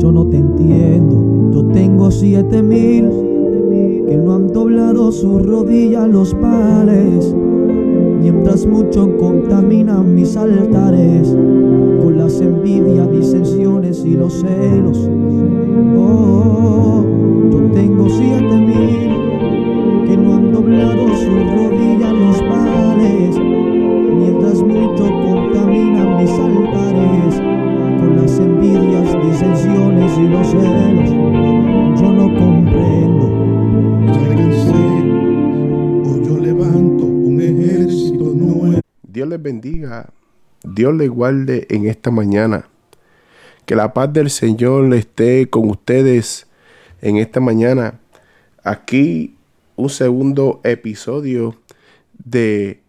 Yo no te entiendo. Yo tengo siete mil que no han doblado sus rodillas los pares. Mientras muchos contaminan mis altares Dios les guarde en esta mañana. Que la paz del Señor esté con ustedes en esta mañana. Aquí un segundo episodio de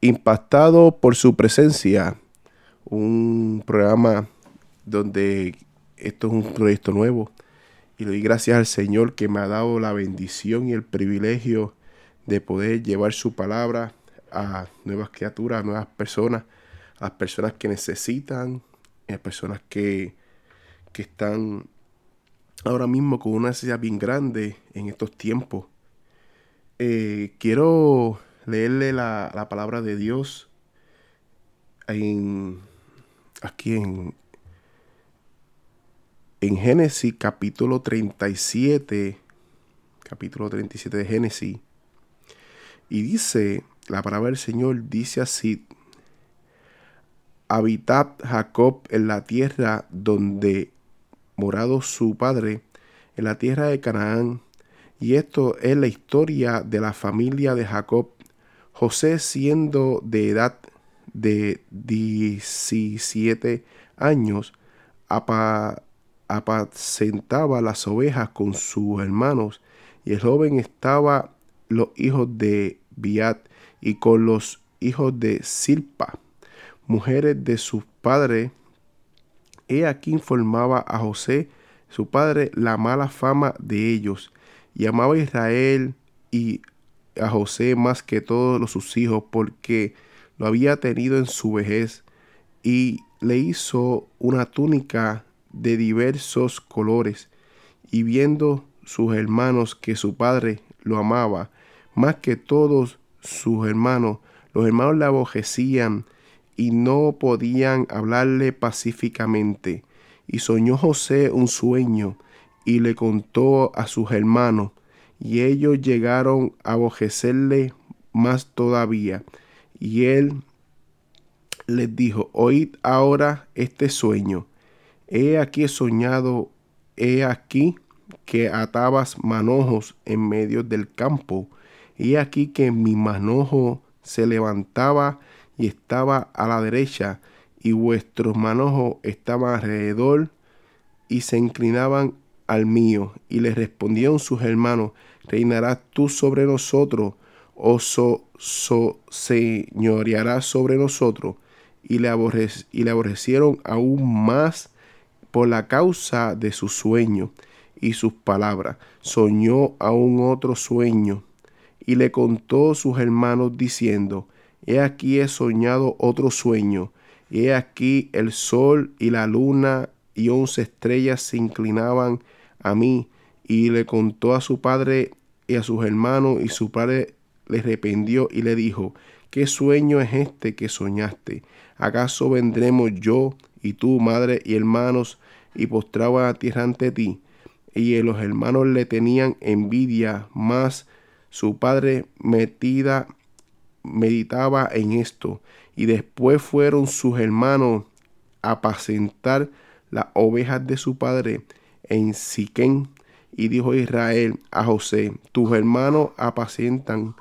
Impactado por su presencia. Un programa donde esto es un proyecto nuevo. Y le doy gracias al Señor que me ha dado la bendición y el privilegio de poder llevar su palabra a nuevas criaturas, a nuevas personas, a personas que necesitan, a personas que, que están ahora mismo con una necesidad bien grande en estos tiempos. Eh, quiero leerle la, la, palabra de Dios en, aquí en, en Génesis capítulo 37, capítulo 37 de Génesis, y dice, la palabra del Señor dice así, habitad Jacob en la tierra donde morado su padre, en la tierra de Canaán, y esto es la historia de la familia de Jacob. José siendo de edad de 17 años, apa, apacentaba las ovejas con sus hermanos, y el joven estaba los hijos de Biat y con los hijos de Silpa, mujeres de sus padres. He aquí informaba a José, su padre, la mala fama de ellos, y amaba a Israel y a José más que todos los sus hijos, porque lo había tenido en su vejez, y le hizo una túnica de diversos colores, y viendo sus hermanos que su padre lo amaba más que todos sus hermanos, los hermanos le abojecían y no podían hablarle pacíficamente. Y soñó José un sueño y le contó a sus hermanos, y ellos llegaron a abojecerle más todavía. Y él les dijo, oíd ahora este sueño. He aquí soñado, he aquí que atabas manojos en medio del campo, y aquí que mi manojo se levantaba y estaba a la derecha, y vuestros manojos estaban alrededor y se inclinaban al mío. Y le respondieron sus hermanos, reinarás tú sobre nosotros, o so, so señorearás sobre nosotros. Y le, y le aborrecieron aún más por la causa de su sueño y sus palabras. Soñó aún otro sueño y le contó sus hermanos diciendo, He aquí he soñado otro sueño, y he aquí el sol y la luna y once estrellas se inclinaban a mí, y le contó a su padre y a sus hermanos, y su padre le arrependió y le dijo, ¿qué sueño es este que soñaste? ¿Acaso vendremos yo y tú, madre y hermanos, y postraba a tierra ante ti? Y los hermanos le tenían envidia, más su padre metida meditaba en esto, y después fueron sus hermanos a apacentar las ovejas de su padre en Siquén. Y dijo Israel a José, tus hermanos apacentan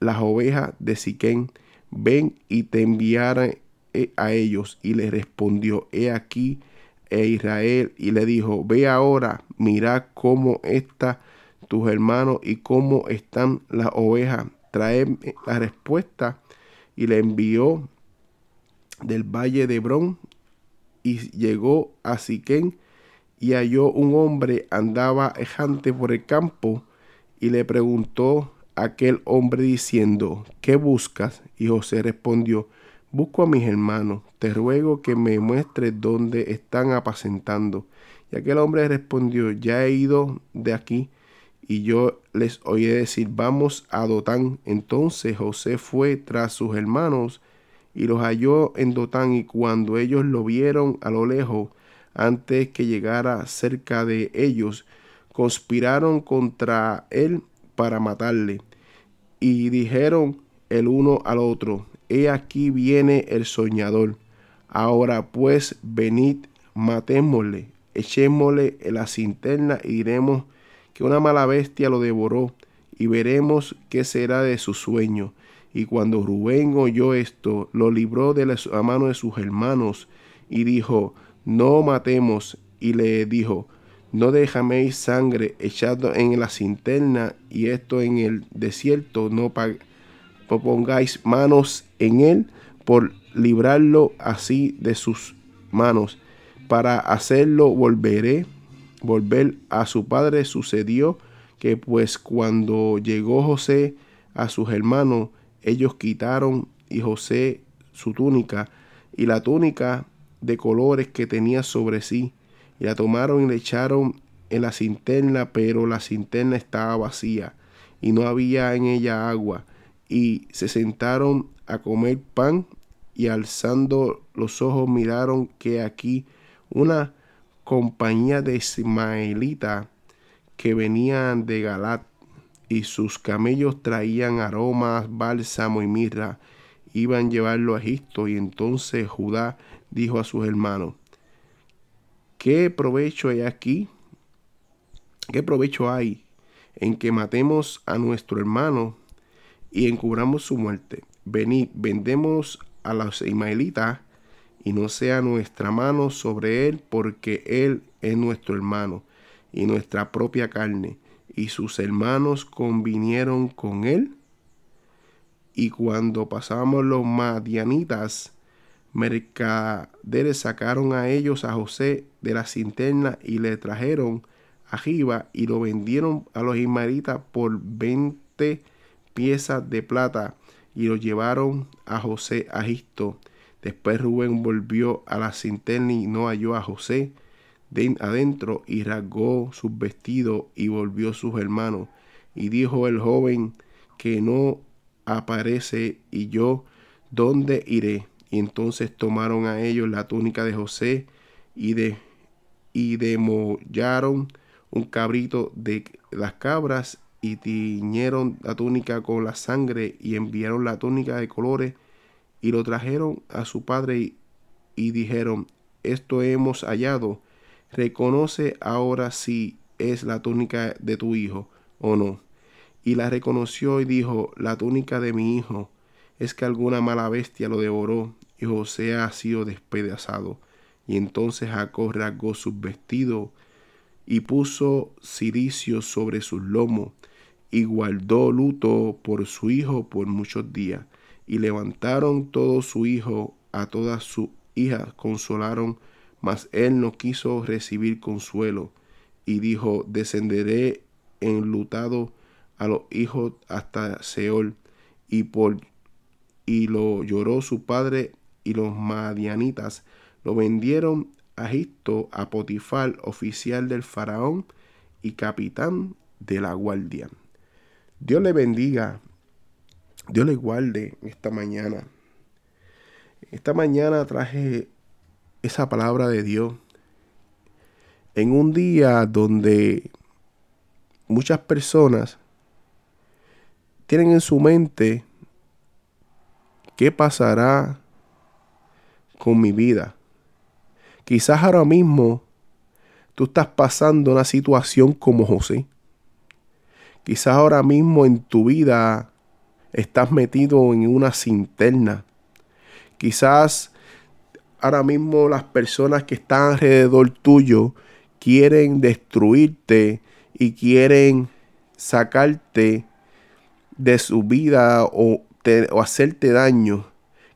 las ovejas de Siquén, ven y te enviaré a ellos. Y le respondió, he aquí, e Israel y le dijo, ve ahora, mira cómo están tus hermanos y cómo están las ovejas. Trae la respuesta y le envió del valle de Hebrón y llegó a Siquén y halló un hombre andaba ejante por el campo y le preguntó aquel hombre diciendo, ¿qué buscas? Y José respondió, busco a mis hermanos, te ruego que me muestres dónde están apacentando. Y aquel hombre respondió, ya he ido de aquí y yo les oí decir, vamos a Dotán. Entonces José fue tras sus hermanos y los halló en Dotán y cuando ellos lo vieron a lo lejos, antes que llegara cerca de ellos, conspiraron contra él para matarle. Y dijeron el uno al otro, He aquí viene el soñador. Ahora pues venid, matémosle, echémosle en la cinterna y diremos que una mala bestia lo devoró y veremos qué será de su sueño. Y cuando Rubén oyó esto, lo libró de la mano de sus hermanos y dijo, no matemos. Y le dijo, no dejaméis sangre echado en la cinterna y esto en el desierto, no, pongáis manos en él por librarlo así de sus manos. Para hacerlo volveré, volver a su padre sucedió que pues cuando llegó José a sus hermanos, ellos quitaron y José su túnica y la túnica de colores que tenía sobre sí y la tomaron y le echaron en la cinterna, pero la cinterna estaba vacía y no había en ella agua. Y se sentaron a comer pan y alzando los ojos miraron que aquí una compañía de ismaelitas que venían de Galat y sus camellos traían aromas, bálsamo y mirra, iban a llevarlo a Egipto y entonces Judá dijo a sus hermanos, ¿qué provecho hay aquí? ¿Qué provecho hay en que matemos a nuestro hermano y encubramos su muerte? Venid, vendemos a los ismaelitas y no sea nuestra mano sobre él, porque él es nuestro hermano y nuestra propia carne. Y sus hermanos convinieron con él. Y cuando pasamos los madianitas, mercaderes sacaron a ellos a José de la cinterna y le trajeron a Jiba y lo vendieron a los ismaelitas por 20 piezas de plata y lo llevaron a José a Egipto. Después Rubén volvió a la cinterna y no halló a José de adentro y rasgó sus vestidos y volvió sus hermanos. Y dijo el joven que no aparece y yo, ¿dónde iré? Y entonces tomaron a ellos la túnica de José y, de, y demollaron un cabrito de las cabras y tiñeron la túnica con la sangre y enviaron la túnica de colores y lo trajeron a su padre y, dijeron, esto hemos hallado, reconoce ahora si es la túnica de tu hijo o no. Y la reconoció y dijo, la túnica de mi hijo es que alguna mala bestia lo devoró y José ha sido despedazado. Y entonces Jacob rasgó sus vestidos y puso ciricio sobre sus lomos y guardó luto por su hijo por muchos días. Y levantaron todo su hijo a todas sus hijas, consolaron, mas él no quiso recibir consuelo. Y dijo, descenderé enlutado a los hijos hasta Seol. Y por y lo lloró su padre y los madianitas lo vendieron a Egipto a Potifar, oficial del faraón y capitán de la guardia. Dios le bendiga, Dios le guarde esta mañana. Esta mañana traje esa palabra de Dios en un día donde muchas personas tienen en su mente qué pasará con mi vida. Quizás ahora mismo tú estás pasando una situación como José. Quizás ahora mismo en tu vida estás metido en una cinterna. Quizás ahora mismo las personas que están alrededor tuyo quieren destruirte y quieren sacarte de su vida o, o hacerte daño.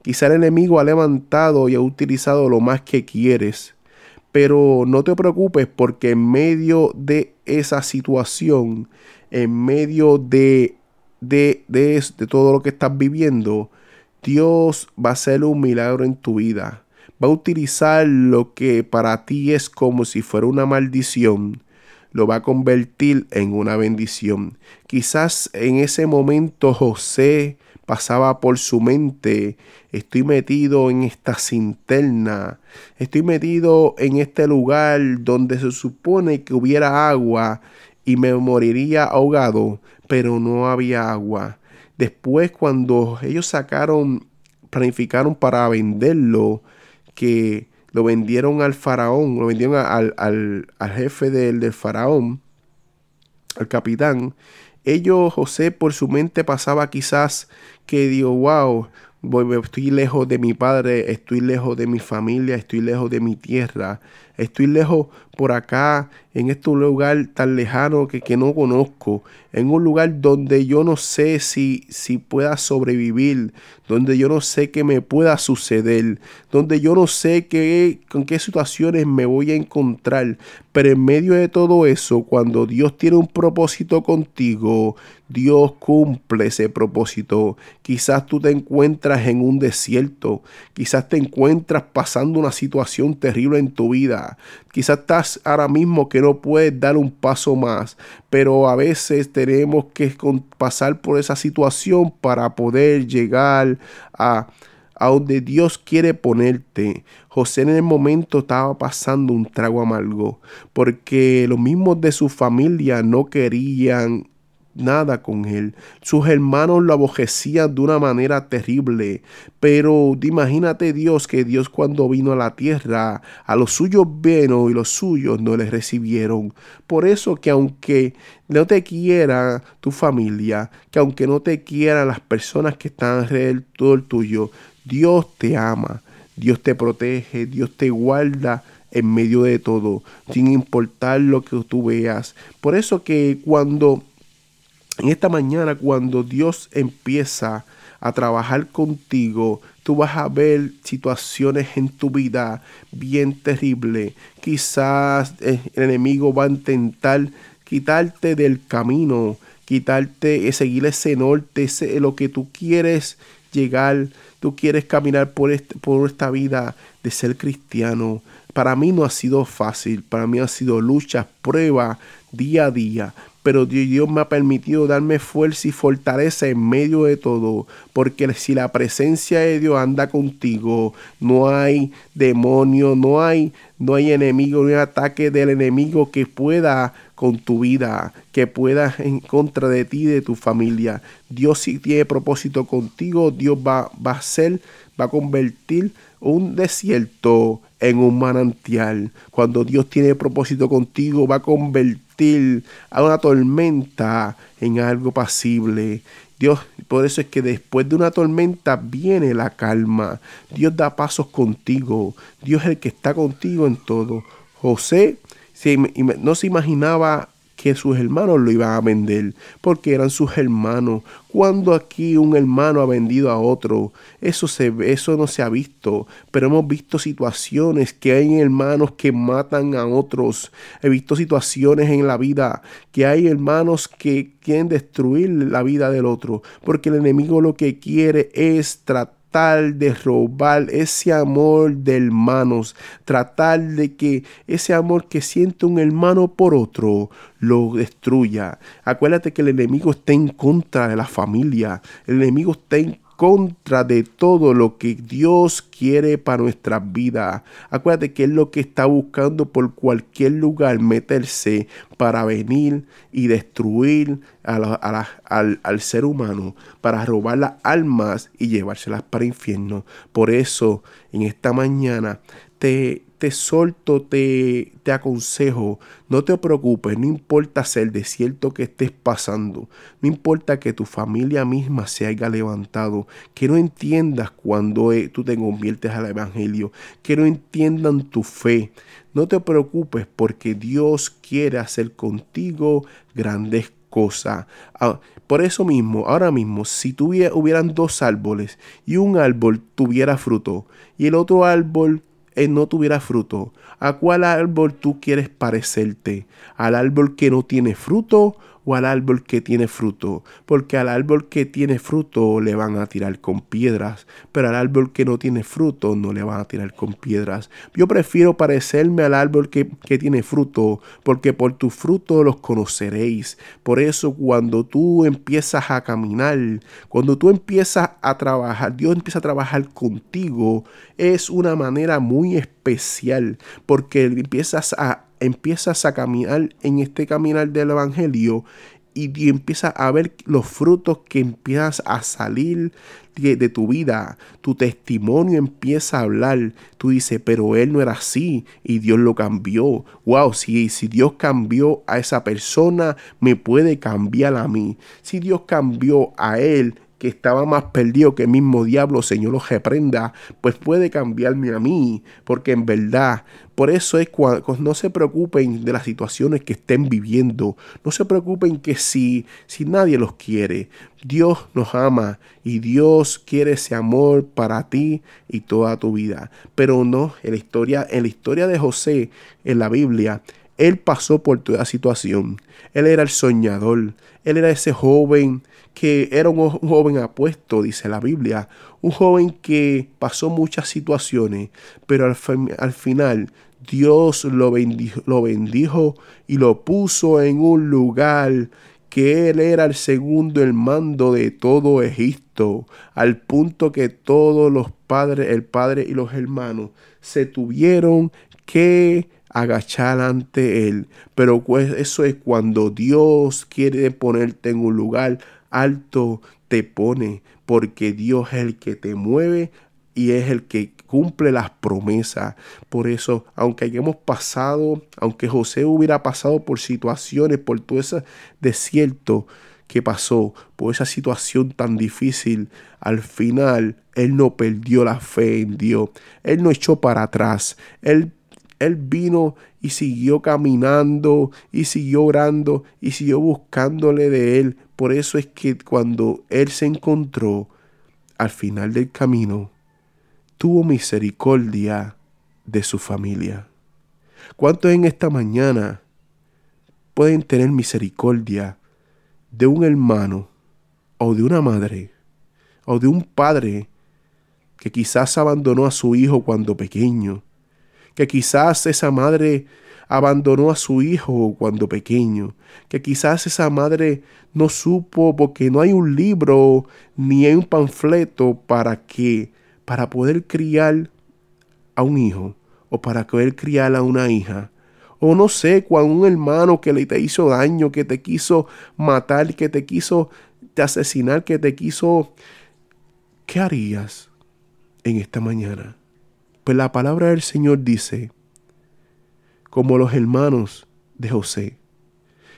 Quizá el enemigo ha levantado y ha utilizado lo más que quieres. Pero no te preocupes porque en medio de esa situación, en medio de, de, de, de todo lo que estás viviendo, Dios va a hacer un milagro en tu vida. Va a utilizar lo que para ti es como si fuera una maldición lo va a convertir en una bendición. Quizás en ese momento José pasaba por su mente, estoy metido en esta cinterna, estoy metido en este lugar donde se supone que hubiera agua y me moriría ahogado, pero no había agua. Después cuando ellos sacaron, planificaron para venderlo, que lo vendieron al faraón, lo vendieron al, al, al jefe del, del faraón, al capitán, ellos, José, por su mente pasaba quizás que digo, wow, estoy lejos de mi padre, estoy lejos de mi familia, estoy lejos de mi tierra, estoy lejos por acá, en este lugar tan lejano que, que no conozco, en un lugar donde yo no sé si, si pueda sobrevivir, donde yo no sé qué me pueda suceder, donde yo no sé qué, con qué situaciones me voy a encontrar. Pero en medio de todo eso, cuando Dios tiene un propósito contigo, Dios cumple ese propósito. Quizás tú te encuentras en un desierto, quizás te encuentras pasando una situación terrible en tu vida, quizás estás ahora mismo que no puedes dar un paso más, pero a veces tenemos que pasar por esa situación para poder llegar a a donde Dios quiere ponerte. José en el momento estaba pasando un trago amargo, porque los mismos de su familia no querían nada con él. Sus hermanos lo abojecían de una manera terrible. Pero imagínate Dios que Dios cuando vino a la tierra, a los suyos vino y los suyos no les recibieron. Por eso que aunque no te quiera tu familia, que aunque no te quieran las personas que están alrededor tuyo, Dios te ama. Dios te protege, Dios te guarda en medio de todo, sin importar lo que tú veas. Por eso que cuando en esta mañana cuando Dios empieza a trabajar contigo, tú vas a ver situaciones en tu vida bien terribles. Quizás el enemigo va a intentar quitarte del camino, quitarte, seguir ese norte, ese, lo que tú quieres llegar, tú quieres caminar por, por esta vida de ser cristiano. Para mí no ha sido fácil, para mí ha sido lucha, prueba día a día, pero Dios me ha permitido darme fuerza y fortaleza en medio de todo, porque si la presencia de Dios anda contigo, no hay demonio, no hay, no hay enemigo, no hay ataque del enemigo que pueda con tu vida, que pueda en contra de ti y de tu familia. Dios si tiene propósito contigo, Dios va, va a ser, va a convertir un desierto en un manantial. Cuando Dios tiene propósito contigo, va a convertir a una tormenta en algo pasible. Dios, por eso es que después de una tormenta viene la calma. Dios da pasos contigo. Dios es el que está contigo en todo. José no se imaginaba que sus hermanos lo iban a vender, porque eran sus hermanos. Cuando aquí un hermano ha vendido a otro, eso, se, eso no se ha visto, pero hemos visto situaciones que hay hermanos que matan a otros. He visto situaciones en la vida que hay hermanos que quieren destruir la vida del otro, porque el enemigo lo que quiere es tratar de robar ese amor de hermanos, tratar de que ese amor que siente un hermano por otro lo destruya. Acuérdate que el enemigo está en contra de la familia, el enemigo está en contra de todo lo que Dios quiere para nuestra vida. Acuérdate que es lo que está buscando por cualquier lugar meterse para venir y destruir al, al, ser humano, para robar las almas y llevárselas para el infierno. Por eso, en esta mañana, te, te solto, te, te aconsejo, no te preocupes, no importa ser desierto que estés pasando, no importa que tu familia misma se haya levantado, que no entiendas cuando eh, tú te conviertes al Evangelio, que no entiendan tu fe. No te preocupes porque Dios quiere hacer contigo grandes cosas. Ah, por eso mismo, ahora mismo, si tuviera, hubieran dos árboles y un árbol tuviera fruto y el otro árbol eh, no tuviera fruto, ¿a cuál árbol tú quieres parecerte? ¿Al árbol que no tiene fruto o al árbol que tiene fruto, porque al árbol que tiene fruto le van a tirar con piedras, pero al árbol que no tiene fruto no le van a tirar con piedras. Yo prefiero parecerme al árbol que, que tiene fruto, porque por tu fruto los conoceréis. Por eso cuando tú empiezas a caminar, cuando tú empiezas a trabajar, Dios empieza a trabajar contigo, es una manera muy especial, porque empiezas a empiezas a caminar en este caminar del Evangelio y, empiezas a ver los frutos que empiezas a salir de, tu vida. Tu testimonio empieza a hablar. Tú dices, pero él no era así y Dios lo cambió. Wow, si, si Dios cambió a esa persona, me puede cambiar a mí. Si Dios cambió a él, que estaba más perdido que el mismo diablo, Señor lo reprenda, pues puede cambiarme a mí, porque en verdad, por eso es cuando no se preocupen de las situaciones que estén viviendo, no se preocupen que si, si nadie los quiere, Dios nos ama y Dios quiere ese amor para ti y toda tu vida. Pero no, en la historia, en la historia de José, en la Biblia, él pasó por toda situación. Él era el soñador. Él era ese joven que era un, joven apuesto, dice la Biblia, un joven que pasó muchas situaciones, pero al, al final Dios lo bendijo, lo bendijo y lo puso en un lugar que él era el segundo el mando de todo Egipto, al punto que todos los padres, el padre y los hermanos, se tuvieron que agachar ante él. Pero pues eso es cuando Dios quiere ponerte en un lugar alto te pone, porque Dios es el que te mueve y es el que cumple las promesas. Por eso, aunque hayamos pasado, aunque José hubiera pasado por situaciones, por todo ese desierto que pasó, por esa situación tan difícil, al final él no perdió la fe en Dios. Él no echó para atrás. Él él vino y siguió caminando y siguió orando y siguió buscándole de él. Por eso es que cuando él se encontró al final del camino, tuvo misericordia de su familia. ¿Cuántos en esta mañana pueden tener misericordia de un hermano o de una madre o de un padre que quizás abandonó a su hijo cuando pequeño? Que quizás esa madre abandonó a su hijo cuando pequeño, que quizás esa madre no supo porque no hay un libro ni hay un panfleto para que para poder criar a un hijo o para poder criar a una hija. O no sé, cuando un hermano que le te hizo daño, que te quiso matar, que te quiso asesinar, que te quiso... ¿Qué harías en esta mañana? Pues la palabra del Señor dice, como los hermanos de José,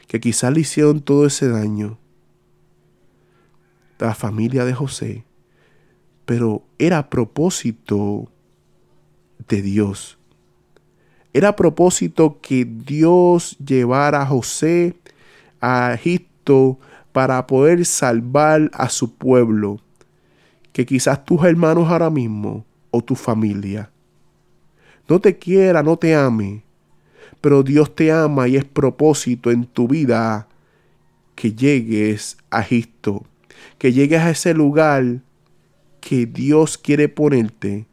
que quizás le hicieron todo ese daño, la familia de José, pero era propósito de Dios. Era propósito que Dios llevara a José a Egipto para poder salvar a su pueblo. Que quizás tus hermanos ahora mismo o tu familia no te quiera, no te ame, pero Dios te ama y es propósito en tu vida que llegues a Egipto, que llegues a ese lugar que Dios quiere ponerte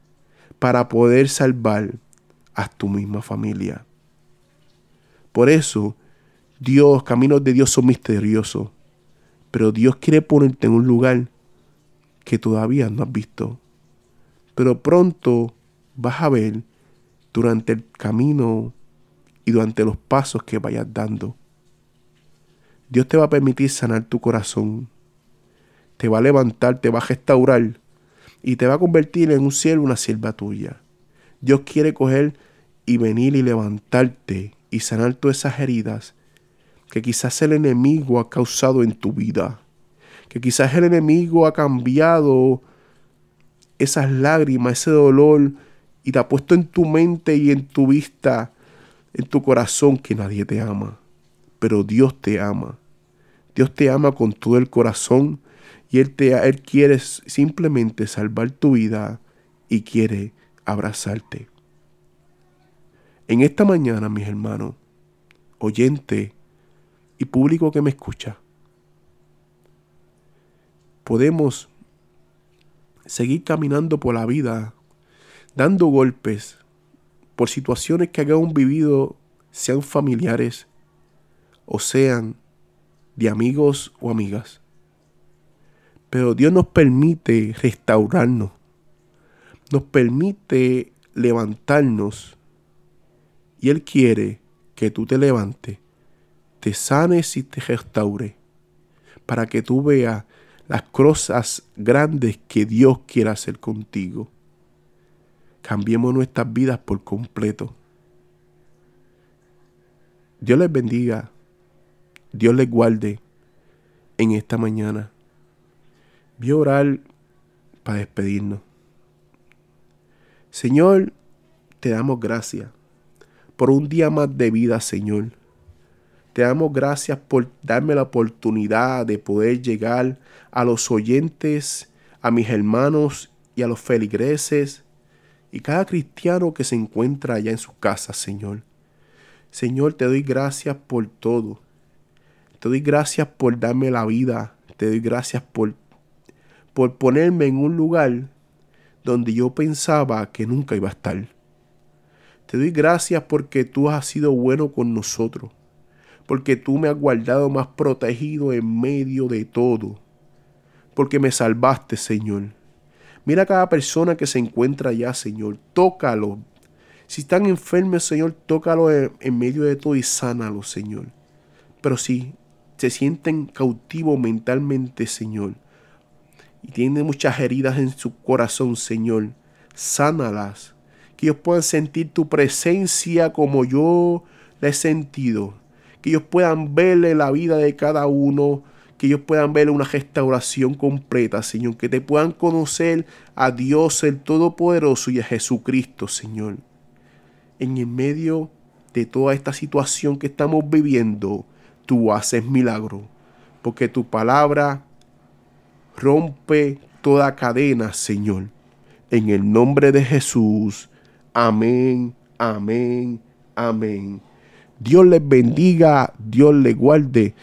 para poder salvar a tu misma familia. Por eso, Dios, caminos de Dios son misteriosos, pero Dios quiere ponerte en un lugar que todavía no has visto. Pero pronto vas a ver durante el camino y durante los pasos que vayas dando. Dios te va a permitir sanar tu corazón, te va a levantar, te va a restaurar y te va a convertir en un siervo, una sierva tuya. Dios quiere coger y venir y levantarte y sanar todas esas heridas que quizás el enemigo ha causado en tu vida. Que quizás el enemigo ha cambiado esas lágrimas, ese dolor y te ha puesto en tu mente y en tu vista, en tu corazón que nadie te ama. Pero Dios te ama. Dios te ama con todo el corazón y Él, te, Él quiere simplemente salvar tu vida y quiere abrazarte. En esta mañana, mis hermanos, oyente y público que me escucha, podemos seguir caminando por la vida, dando golpes por situaciones que hayamos vivido, sean familiares o sean de amigos o amigas. Pero Dios nos permite restaurarnos, nos permite levantarnos y Él quiere que tú te levantes, te sanes y te restaure, para que tú veas las cosas grandes que Dios quiere hacer contigo. Cambiemos nuestras vidas por completo. Dios les bendiga. Dios les guarde en esta mañana. Voy a orar para despedirnos. Señor, te damos gracias por un día más de vida, Señor. Te damos gracias por darme la oportunidad de poder llegar a los oyentes, a mis hermanos y a los feligreses y cada cristiano que se encuentra allá en su casa, Señor. Señor, te doy gracias por todo. Te doy gracias por darme la vida. Te doy gracias por, por ponerme en un lugar donde yo pensaba que nunca iba a estar. Te doy gracias porque tú has sido bueno con nosotros porque tú me has guardado más protegido en medio de todo, porque me salvaste, Señor. Mira a cada persona que se encuentra allá, Señor, tócalo. Si están enfermos, Señor, tócalo en, medio de todo y sánalo, Señor. Pero si se sienten cautivos mentalmente, Señor, y tienen muchas heridas en su corazón, Señor, sánalas. Que ellos puedan sentir tu presencia como yo la he sentido que ellos puedan verle la vida de cada uno, que ellos puedan ver una restauración completa, Señor, que te puedan conocer a Dios el Todopoderoso y a Jesucristo, Señor. En el medio de toda esta situación que estamos viviendo, tú haces milagro, porque tu palabra rompe toda cadena, Señor. En el nombre de Jesús. Amén, amén, amén. Dios les bendiga, Dios les guarde.